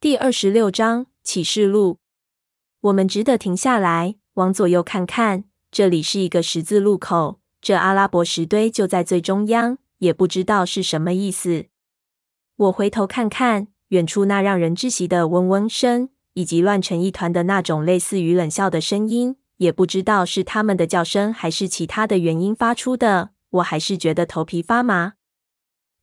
第二十六章启示录。我们只得停下来，往左右看看。这里是一个十字路口，这阿拉伯石堆就在最中央，也不知道是什么意思。我回头看看远处那让人窒息的嗡嗡声，以及乱成一团的那种类似于冷笑的声音，也不知道是他们的叫声还是其他的原因发出的。我还是觉得头皮发麻，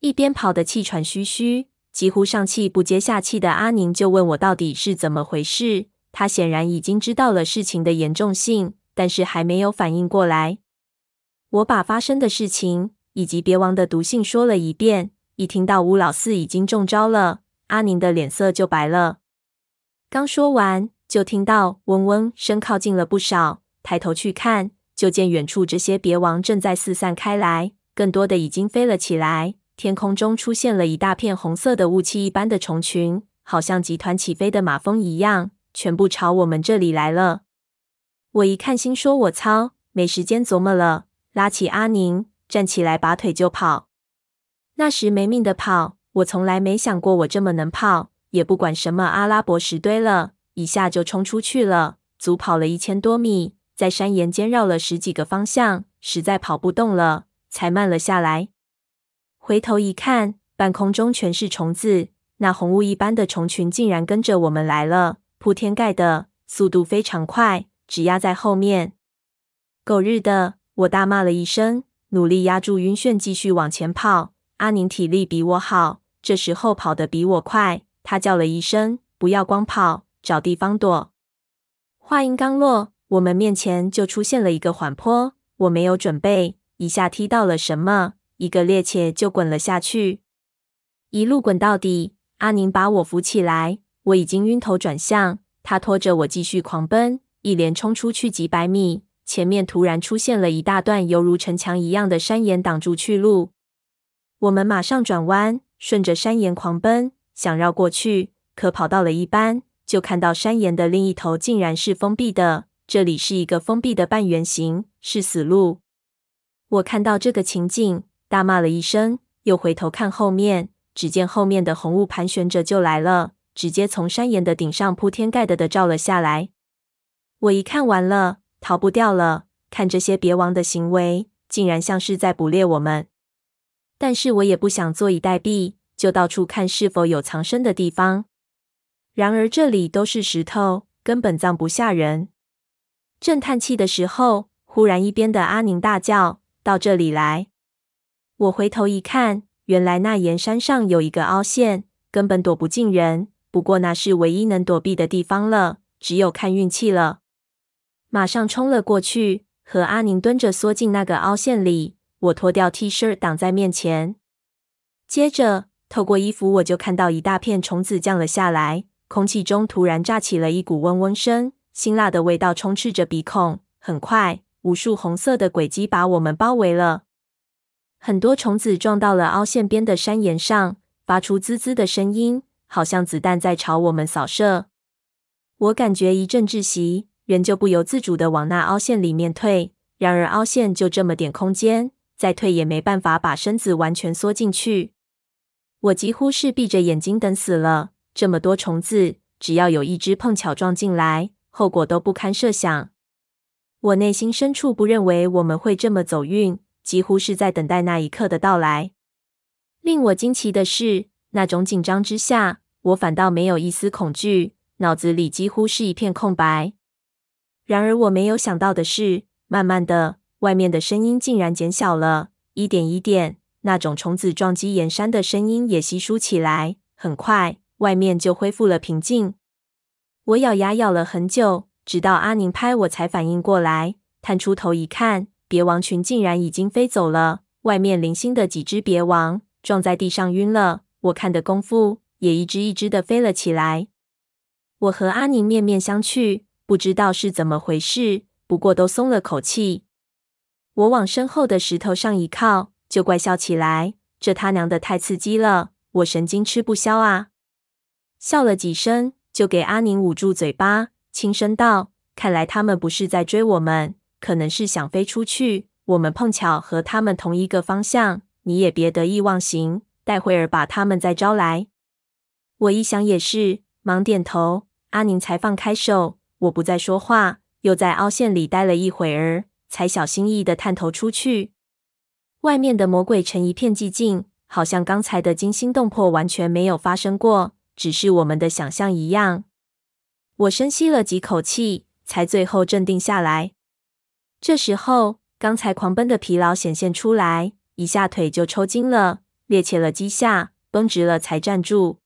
一边跑得气喘吁吁，几乎上气不接下气的阿宁就问我到底是怎么回事。他显然已经知道了事情的严重性，但是还没有反应过来。我把发生的事情以及别王的毒性说了一遍。一听到乌老四已经中招了，阿宁的脸色就白了。刚说完，就听到嗡嗡声靠近了不少。抬头去看，就见远处这些别王正在四散开来，更多的已经飞了起来。天空中出现了一大片红色的雾气一般的虫群，好像集团起飞的马蜂一样。全部朝我们这里来了。我一看，心说：“我操，没时间琢磨了。”拉起阿宁，站起来，拔腿就跑。那时没命的跑，我从来没想过我这么能跑，也不管什么阿拉伯石堆了，一下就冲出去了。足跑了一千多米，在山岩间绕了十几个方向，实在跑不动了，才慢了下来。回头一看，半空中全是虫子，那红雾一般的虫群竟然跟着我们来了。铺天盖的，速度非常快，只压在后面。狗日的！我大骂了一声，努力压住晕眩，继续往前跑。阿宁体力比我好，这时候跑得比我快。他叫了一声：“不要光跑，找地方躲。”话音刚落，我们面前就出现了一个缓坡。我没有准备，一下踢到了什么，一个趔趄就滚了下去，一路滚到底。阿宁把我扶起来。我已经晕头转向，他拖着我继续狂奔，一连冲出去几百米，前面突然出现了一大段犹如城墙一样的山岩挡住去路。我们马上转弯，顺着山岩狂奔，想绕过去，可跑到了一半，就看到山岩的另一头竟然是封闭的。这里是一个封闭的半圆形，是死路。我看到这个情景，大骂了一声，又回头看后面，只见后面的红雾盘旋着就来了。直接从山岩的顶上铺天盖地的照了下来。我一看完了，逃不掉了。看这些别王的行为，竟然像是在捕猎我们。但是我也不想坐以待毙，就到处看是否有藏身的地方。然而这里都是石头，根本葬不下人。正叹气的时候，忽然一边的阿宁大叫：“到这里来！”我回头一看，原来那岩山上有一个凹陷，根本躲不进人。不过那是唯一能躲避的地方了，只有看运气了。马上冲了过去，和阿宁蹲着缩进那个凹陷里。我脱掉 T 恤挡在面前，接着透过衣服，我就看到一大片虫子降了下来。空气中突然炸起了一股嗡嗡声，辛辣的味道充斥着鼻孔。很快，无数红色的轨迹把我们包围了。很多虫子撞到了凹陷边的山岩上，发出滋滋的声音。好像子弹在朝我们扫射，我感觉一阵窒息，人就不由自主的往那凹陷里面退。然而凹陷就这么点空间，再退也没办法把身子完全缩进去。我几乎是闭着眼睛等死了。这么多虫子，只要有一只碰巧撞进来，后果都不堪设想。我内心深处不认为我们会这么走运，几乎是在等待那一刻的到来。令我惊奇的是。那种紧张之下，我反倒没有一丝恐惧，脑子里几乎是一片空白。然而我没有想到的是，慢慢的，外面的声音竟然减小了，一点一点，那种虫子撞击岩山的声音也稀疏起来。很快，外面就恢复了平静。我咬牙咬了很久，直到阿宁拍我才反应过来，探出头一看，别王群竟然已经飞走了。外面零星的几只别王撞在地上晕了。我看的功夫，也一只一只的飞了起来。我和阿宁面面相觑，不知道是怎么回事，不过都松了口气。我往身后的石头上一靠，就怪笑起来：“这他娘的太刺激了，我神经吃不消啊！”笑了几声，就给阿宁捂住嘴巴，轻声道：“看来他们不是在追我们，可能是想飞出去。我们碰巧和他们同一个方向，你也别得意忘形。”待会儿把他们再招来。我一想也是，忙点头。阿宁才放开手，我不再说话，又在凹陷里待了一会儿，才小心翼翼地探头出去。外面的魔鬼城一片寂静，好像刚才的惊心动魄完全没有发生过，只是我们的想象一样。我深吸了几口气，才最后镇定下来。这时候，刚才狂奔的疲劳显现出来，一下腿就抽筋了，趔趄了几下，绷直了才站住。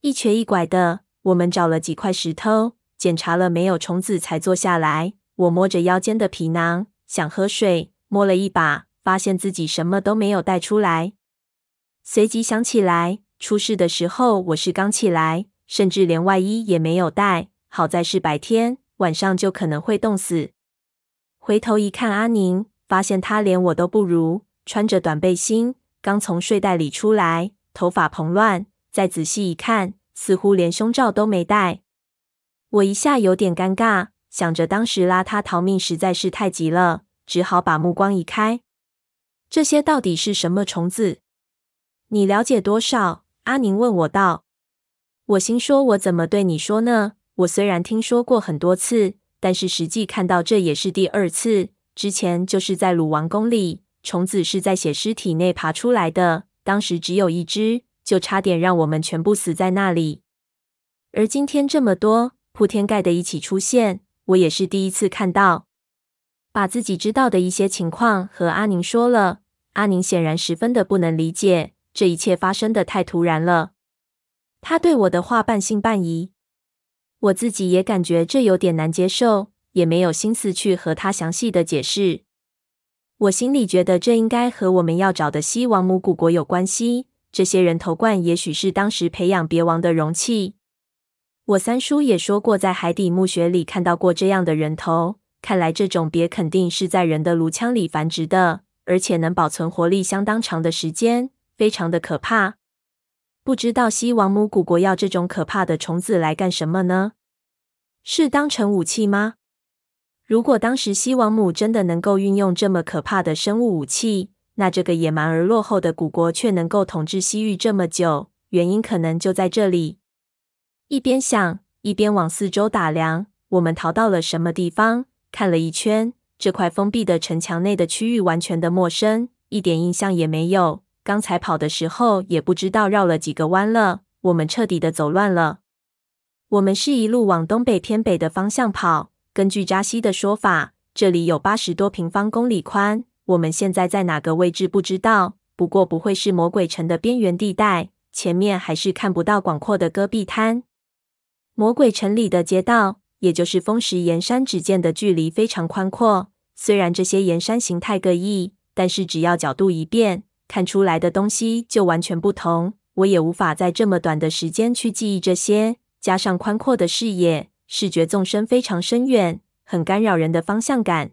一瘸一拐的，我们找了几块石头，检查了没有虫子，才坐下来。我摸着腰间的皮囊，想喝水，摸了一把，发现自己什么都没有带出来。随即想起来，出事的时候我是刚起来，甚至连外衣也没有带。好在是白天，晚上就可能会冻死。回头一看，阿宁，发现他连我都不如，穿着短背心，刚从睡袋里出来，头发蓬乱。再仔细一看，似乎连胸罩都没戴。我一下有点尴尬，想着当时拉他逃命实在是太急了，只好把目光移开。这些到底是什么虫子？你了解多少？阿宁问我道。我心说，我怎么对你说呢？我虽然听说过很多次，但是实际看到这也是第二次。之前就是在鲁王宫里，虫子是在血尸体内爬出来的，当时只有一只。就差点让我们全部死在那里，而今天这么多铺天盖地一起出现，我也是第一次看到。把自己知道的一些情况和阿宁说了，阿宁显然十分的不能理解，这一切发生的太突然了。他对我的话半信半疑，我自己也感觉这有点难接受，也没有心思去和他详细的解释。我心里觉得这应该和我们要找的西王母古国有关系。这些人头罐也许是当时培养别王的容器。我三叔也说过，在海底墓穴里看到过这样的人头。看来这种鳖肯定是在人的颅腔里繁殖的，而且能保存活力相当长的时间，非常的可怕。不知道西王母古国要这种可怕的虫子来干什么呢？是当成武器吗？如果当时西王母真的能够运用这么可怕的生物武器，那这个野蛮而落后的古国却能够统治西域这么久，原因可能就在这里。一边想，一边往四周打量。我们逃到了什么地方？看了一圈，这块封闭的城墙内的区域完全的陌生，一点印象也没有。刚才跑的时候也不知道绕了几个弯了。我们彻底的走乱了。我们是一路往东北偏北的方向跑。根据扎西的说法，这里有八十多平方公里宽。我们现在在哪个位置不知道，不过不会是魔鬼城的边缘地带。前面还是看不到广阔的戈壁滩。魔鬼城里的街道，也就是风石岩山，只见的距离非常宽阔。虽然这些岩山形态各异，但是只要角度一变，看出来的东西就完全不同。我也无法在这么短的时间去记忆这些，加上宽阔的视野，视觉纵深非常深远，很干扰人的方向感。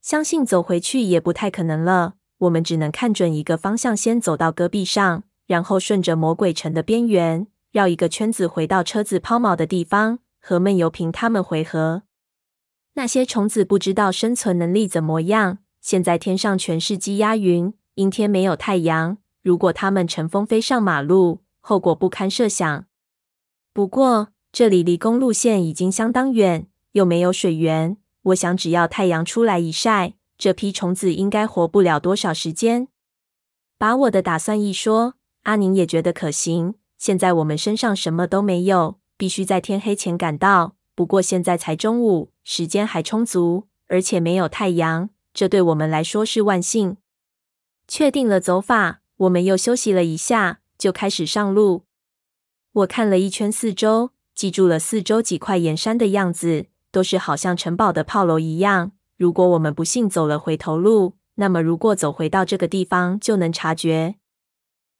相信走回去也不太可能了。我们只能看准一个方向，先走到戈壁上，然后顺着魔鬼城的边缘绕一个圈子，回到车子抛锚的地方，和闷油瓶他们回合。那些虫子不知道生存能力怎么样。现在天上全是积压云，阴天没有太阳。如果它们乘风飞上马路，后果不堪设想。不过这里离公路线已经相当远，又没有水源。我想，只要太阳出来一晒，这批虫子应该活不了多少时间。把我的打算一说，阿宁也觉得可行。现在我们身上什么都没有，必须在天黑前赶到。不过现在才中午，时间还充足，而且没有太阳，这对我们来说是万幸。确定了走法，我们又休息了一下，就开始上路。我看了一圈四周，记住了四周几块岩山的样子。都是好像城堡的炮楼一样。如果我们不幸走了回头路，那么如果走回到这个地方，就能察觉。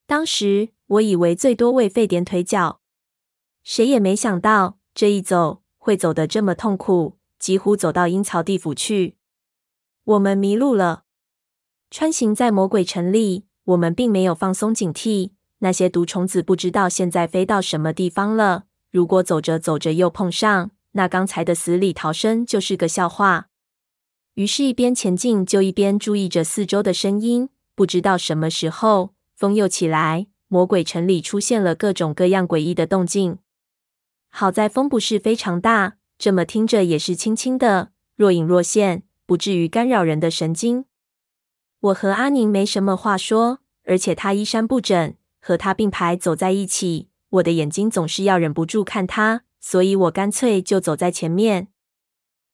当时我以为最多会废点腿脚，谁也没想到这一走会走得这么痛苦，几乎走到阴曹地府去。我们迷路了。穿行在魔鬼城里，我们并没有放松警惕。那些毒虫子不知道现在飞到什么地方了。如果走着走着又碰上，那刚才的死里逃生就是个笑话。于是，一边前进，就一边注意着四周的声音。不知道什么时候，风又起来，魔鬼城里出现了各种各样诡异的动静。好在风不是非常大，这么听着也是轻轻的，若隐若现，不至于干扰人的神经。我和阿宁没什么话说，而且他衣衫不整，和他并排走在一起，我的眼睛总是要忍不住看他，所以我干脆就走在前面。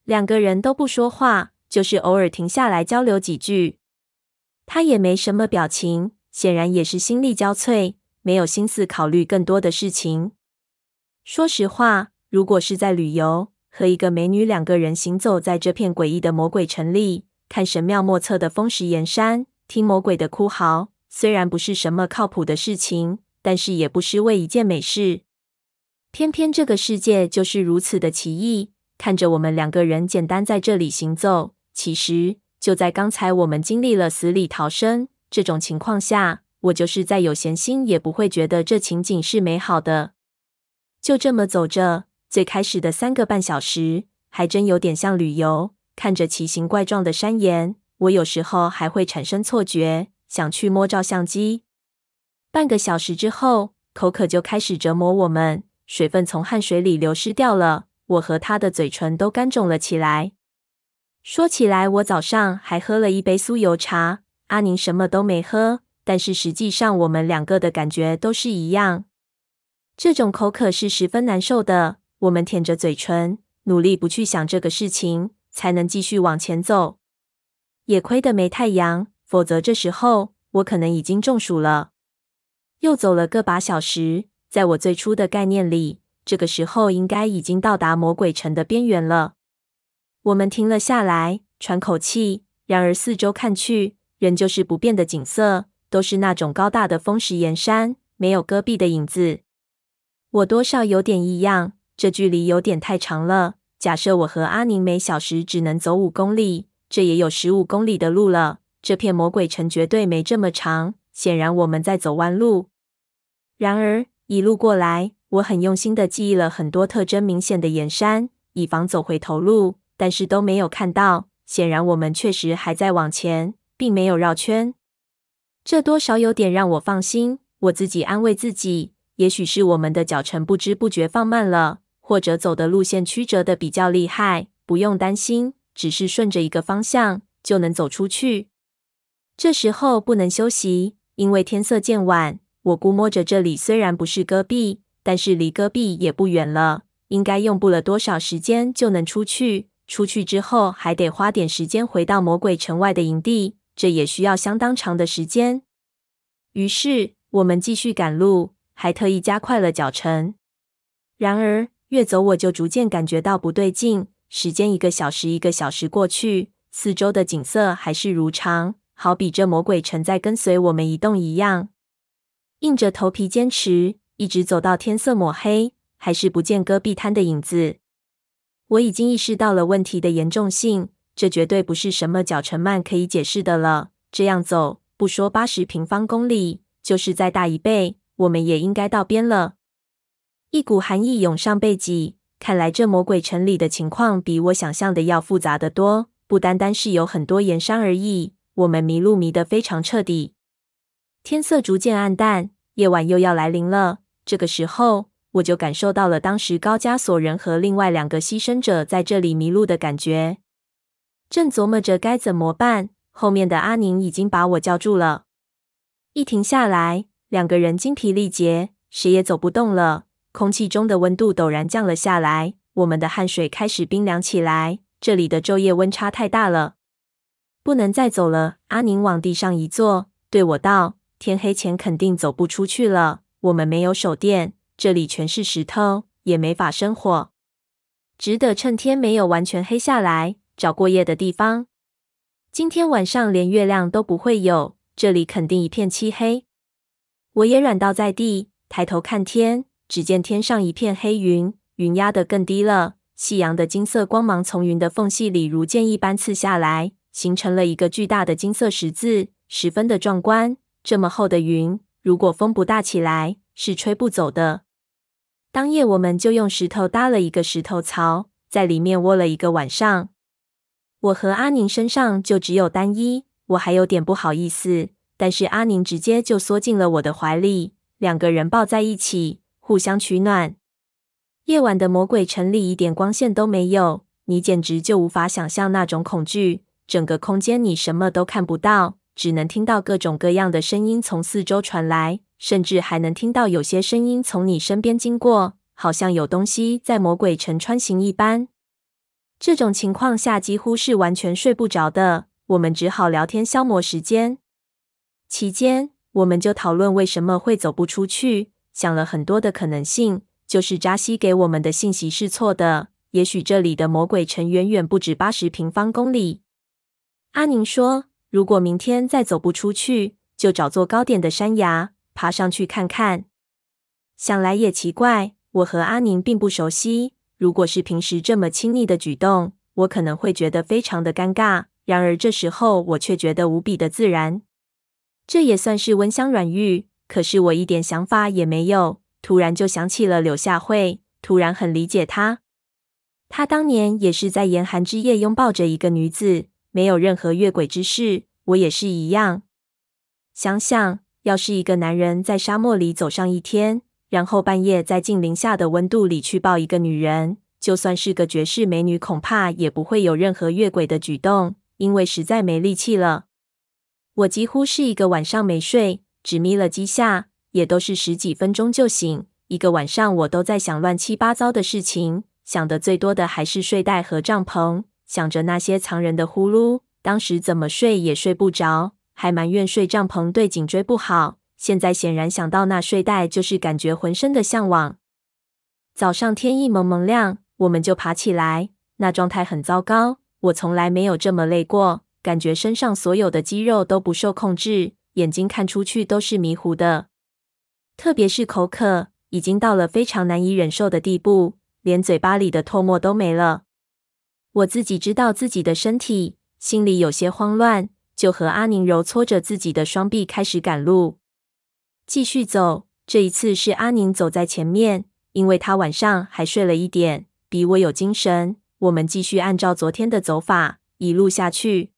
两个人都不说话，就是偶尔停下来交流几句。他也没什么表情，显然也是心力交瘁，没有心思考虑更多的事情。说实话，如果是在旅游，和一个美女两个人行走在这片诡异的魔鬼城里，看神妙莫测的风石岩山，听魔鬼的哭嚎，虽然不是什么靠谱的事情，但是也不失为一件美事。偏偏这个世界就是如此的奇异。看着我们两个人简单在这里行走，其实就在刚才我们经历了死里逃生这种情况下，我就是再有闲心也不会觉得这情景是美好的。就这么走着，最开始的三个半小时还真有点像旅游。看着奇形怪状的山岩，我有时候还会产生错觉，想去摸照相机。半个小时之后，口渴就开始折磨我们，水分从汗水里流失掉了。我和他的嘴唇都干肿了起来。说起来，我早上还喝了一杯酥油茶，阿宁什么都没喝，但是实际上我们两个的感觉都是一样。这种口渴是十分难受的。我们舔着嘴唇，努力不去想这个事情，才能继续往前走。也亏得没太阳，否则这时候我可能已经中暑了。又走了个把小时，在我最初的概念里。这个时候应该已经到达魔鬼城的边缘了。我们停了下来，喘口气。然而四周看去，仍旧是不变的景色，都是那种高大的风石岩山，没有戈壁的影子。我多少有点异样，这距离有点太长了。假设我和阿宁每小时只能走五公里，这也有十五公里的路了。这片魔鬼城绝对没这么长，显然我们在走弯路。然而一路过来，我很用心的记忆了很多特征明显的岩山，以防走回头路，但是都没有看到。显然我们确实还在往前，并没有绕圈。这多少有点让我放心。我自己安慰自己，也许是我们的脚程不知不觉放慢了，或者走的路线曲折的比较厉害，不用担心，只是顺着一个方向就能走出去。这时候不能休息，因为天色渐晚。我估摸着这里虽然不是戈壁。但是离戈壁也不远了，应该用不了多少时间就能出去。出去之后还得花点时间回到魔鬼城外的营地，这也需要相当长的时间。于是我们继续赶路，还特意加快了脚程。然而越走我就逐渐感觉到不对劲。时间一个小时一个小时过去，四周的景色还是如常，好比这魔鬼城在跟随我们移动一样。硬着头皮坚持。一直走到天色抹黑，还是不见戈壁滩的影子。我已经意识到了问题的严重性，这绝对不是什么脚程慢可以解释的了。这样走，不说八十平方公里，就是再大一倍，我们也应该到边了。一股寒意涌上背脊，看来这魔鬼城里的情况比我想象的要复杂得多，不单单是有很多岩山而已。我们迷路迷得非常彻底，天色逐渐暗淡，夜晚又要来临了。这个时候，我就感受到了当时高加索人和另外两个牺牲者在这里迷路的感觉。正琢磨着该怎么办，后面的阿宁已经把我叫住了。一停下来，两个人精疲力竭，谁也走不动了。空气中的温度陡然降了下来，我们的汗水开始冰凉起来。这里的昼夜温差太大了，不能再走了。阿宁往地上一坐，对我道：“天黑前肯定走不出去了。”我们没有手电，这里全是石头，也没法生火，只得趁天没有完全黑下来，找过夜的地方。今天晚上连月亮都不会有，这里肯定一片漆黑。我也软倒在地，抬头看天，只见天上一片黑云，云压得更低了。夕阳的金色光芒从云的缝隙里如箭一般刺下来，形成了一个巨大的金色十字，十分的壮观。这么厚的云。如果风不大起来，是吹不走的。当夜，我们就用石头搭了一个石头槽，在里面窝了一个晚上。我和阿宁身上就只有单衣，我还有点不好意思，但是阿宁直接就缩进了我的怀里，两个人抱在一起，互相取暖。夜晚的魔鬼城里一点光线都没有，你简直就无法想象那种恐惧。整个空间你什么都看不到，只能听到各种各样的声音从四周传来，甚至还能听到有些声音从你身边经过，好像有东西在魔鬼城穿行一般。这种情况下几乎是完全睡不着的，我们只好聊天消磨时间。期间，我们就讨论为什么会走不出去，想了很多的可能性。就是扎西给我们的信息是错的，也许这里的魔鬼城远远不止八十平方公里。阿宁说：“如果明天再走不出去，就找座高点的山崖爬上去看看。”想来也奇怪，我和阿宁并不熟悉，如果是平时这么亲昵的举动，我可能会觉得非常的尴尬。然而这时候我却觉得无比的自然，这也算是温香软玉。可是我一点想法也没有。突然就想起了柳下惠，突然很理解她。她当年也是在严寒之夜拥抱着一个女子，没有任何越轨之事。我也是一样。想想，要是一个男人在沙漠里走上一天，然后半夜在近零下的温度里去抱一个女人，就算是个绝世美女，恐怕也不会有任何越轨的举动，因为实在没力气了。我几乎是一个晚上没睡，只眯了几下。也都是十几分钟就醒，一个晚上我都在想乱七八糟的事情，想的最多的还是睡袋和帐篷，想着那些藏人的呼噜，当时怎么睡也睡不着，还埋怨睡帐篷对颈椎不好。现在显然想到那睡袋，就是感觉浑身的向往。早上天一蒙蒙亮，我们就爬起来，那状态很糟糕，我从来没有这么累过，感觉身上所有的肌肉都不受控制，眼睛看出去都是迷糊的。特别是口渴，已经到了非常难以忍受的地步，连嘴巴里的唾沫都没了。我自己知道自己的身体，心里有些慌乱，就和阿宁揉搓着自己的双臂，开始赶路，继续走。这一次是阿宁走在前面，因为他晚上还睡了一点，比我有精神。我们继续按照昨天的走法，一路下去。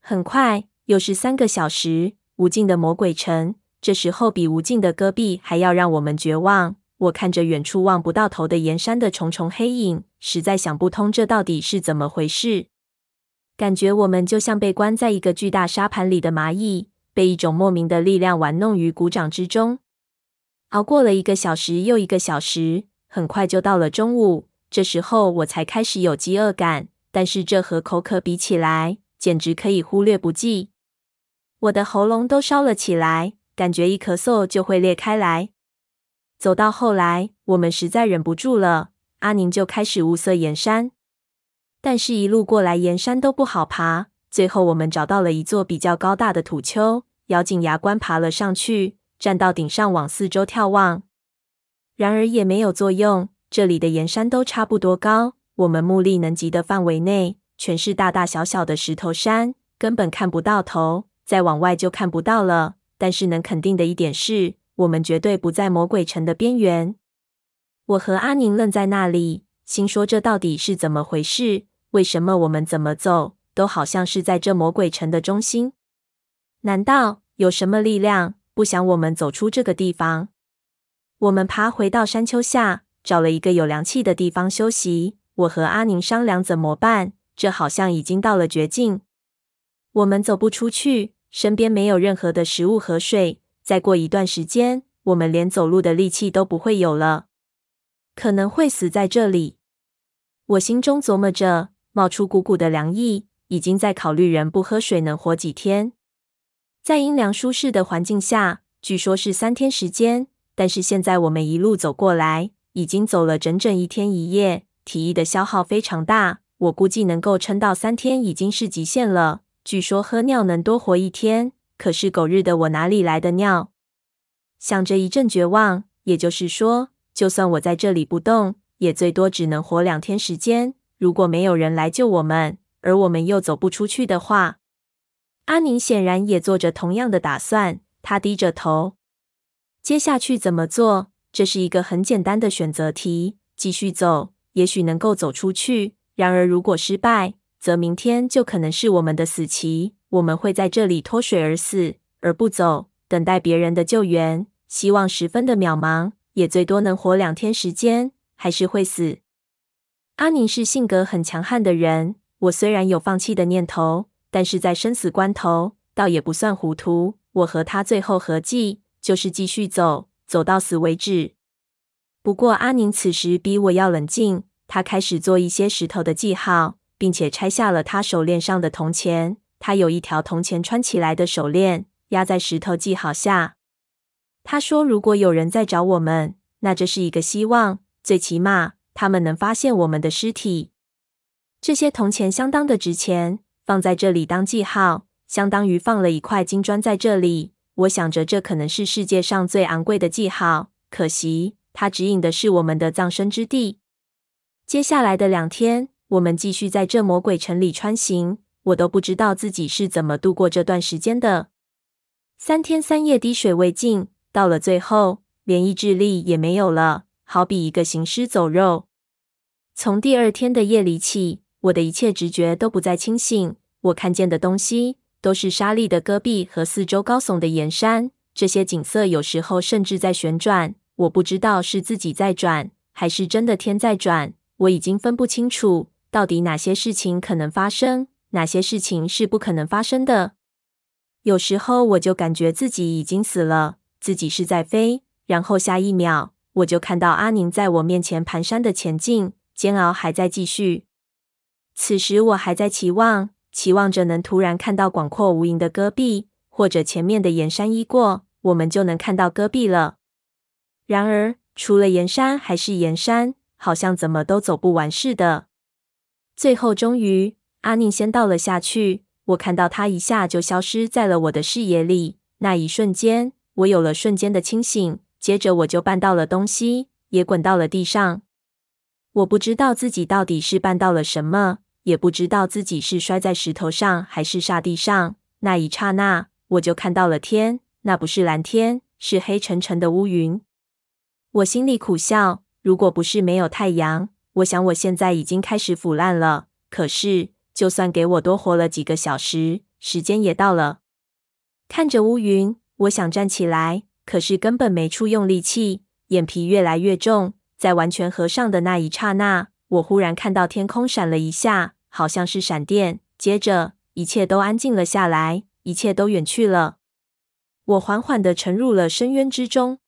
很快，又是三个小时，无尽的魔鬼城。这时候，比无尽的戈壁还要让我们绝望。我看着远处望不到头的岩山的重重黑影，实在想不通这到底是怎么回事。感觉我们就像被关在一个巨大沙盘里的蚂蚁，被一种莫名的力量玩弄于股掌之中。熬过了一个小时又一个小时，很快就到了中午。这时候我才开始有饥饿感，但是这和口渴比起来，简直可以忽略不计。我的喉咙都烧了起来。感觉一咳嗽就会裂开来。走到后来，我们实在忍不住了，阿宁就开始物色岩山。但是，一路过来岩山都不好爬。最后，我们找到了一座比较高大的土丘，咬紧牙关爬了上去，站到顶上往四周眺望。然而也没有作用，这里的岩山都差不多高，我们目力能及的范围内全是大大小小的石头山，根本看不到头，再往外就看不到了。但是能肯定的一点是，我们绝对不在魔鬼城的边缘。我和阿宁愣在那里，心说这到底是怎么回事？为什么我们怎么走，都好像是在这魔鬼城的中心？难道有什么力量不想我们走出这个地方？我们爬回到山丘下，找了一个有凉气的地方休息。我和阿宁商量怎么办，这好像已经到了绝境，我们走不出去。身边没有任何的食物和水，再过一段时间，我们连走路的力气都不会有了，可能会死在这里。我心中琢磨着，冒出股股的凉意，已经在考虑人不喝水能活几天。在阴凉舒适的环境下，据说是三天时间，但是现在我们一路走过来，已经走了整整一天一夜，体力的消耗非常大。我估计能够撑到三天已经是极限了。据说喝尿能多活一天，可是狗日的我哪里来的尿？想着一阵绝望。也就是说，就算我在这里不动，也最多只能活两天时间。如果没有人来救我们，而我们又走不出去的话，阿宁显然也做着同样的打算。他低着头，接下去怎么做？这是一个很简单的选择题：继续走，也许能够走出去；然而如果失败，则明天就可能是我们的死期，我们会在这里脱水而死，而不走，等待别人的救援。希望十分的渺茫，也最多能活两天时间。还是会死。阿宁是性格很强悍的人，我虽然有放弃的念头，但是在生死关头，倒也不算糊涂。我和他最后合计，就是继续走，走到死为止。不过阿宁此时比我要冷静，他开始做一些石头的记号，并且拆下了他手链上的铜钱。他有一条铜钱穿起来的手链，压在石头记号下。他说：“如果有人在找我们，那这是一个希望，最起码他们能发现我们的尸体。这些铜钱相当的值钱，放在这里当记号。”相当于放了一块金砖在这里，我想着这可能是世界上最昂贵的记号。可惜，它指引的是我们的葬身之地。接下来的两天，我们继续在这魔鬼城里穿行，我都不知道自己是怎么度过这段时间的。三天三夜滴水未进，到了最后，连意志力也没有了，好比一个行尸走肉。从第二天的夜里起，我的一切直觉都不再清醒，我看见的东西。都是沙砾的戈壁和四周高耸的岩山，这些景色有时候甚至在旋转。我不知道是自己在转，还是真的天在转。我已经分不清楚，到底哪些事情可能发生，哪些事情是不可能发生的。有时候我就感觉自己已经死了，自己是在飞，然后下一秒我就看到阿宁在我面前蹒跚的前进，煎熬还在继续。此时我还在期望。期望着能突然看到广阔无垠的戈壁，或者前面的岩山一过，我们就能看到戈壁了。然而，除了岩山还是岩山，好像怎么都走不完似的。最后，终于，阿宁先倒了下去，我看到他一下就消失在了我的视野里。那一瞬间，我有了瞬间的清醒，接着我就绊到了东西，也滚到了地上。我不知道自己到底是绊到了什么。也不知道自己是摔在石头上还是沙地上。那一刹那，我就看到了天，那不是蓝天，是黑沉沉的乌云。我心里苦笑，如果不是没有太阳，我想我现在已经开始腐烂了。可是，就算给我多活了几个小时，时间也到了。看着乌云，我想站起来，可是根本没处用力气，眼皮越来越重。在完全合上的那一刹那，我忽然看到天空闪了一下，好像是闪电。接着，一切都安静了下来，一切都远去了。我缓缓地沉入了深渊之中。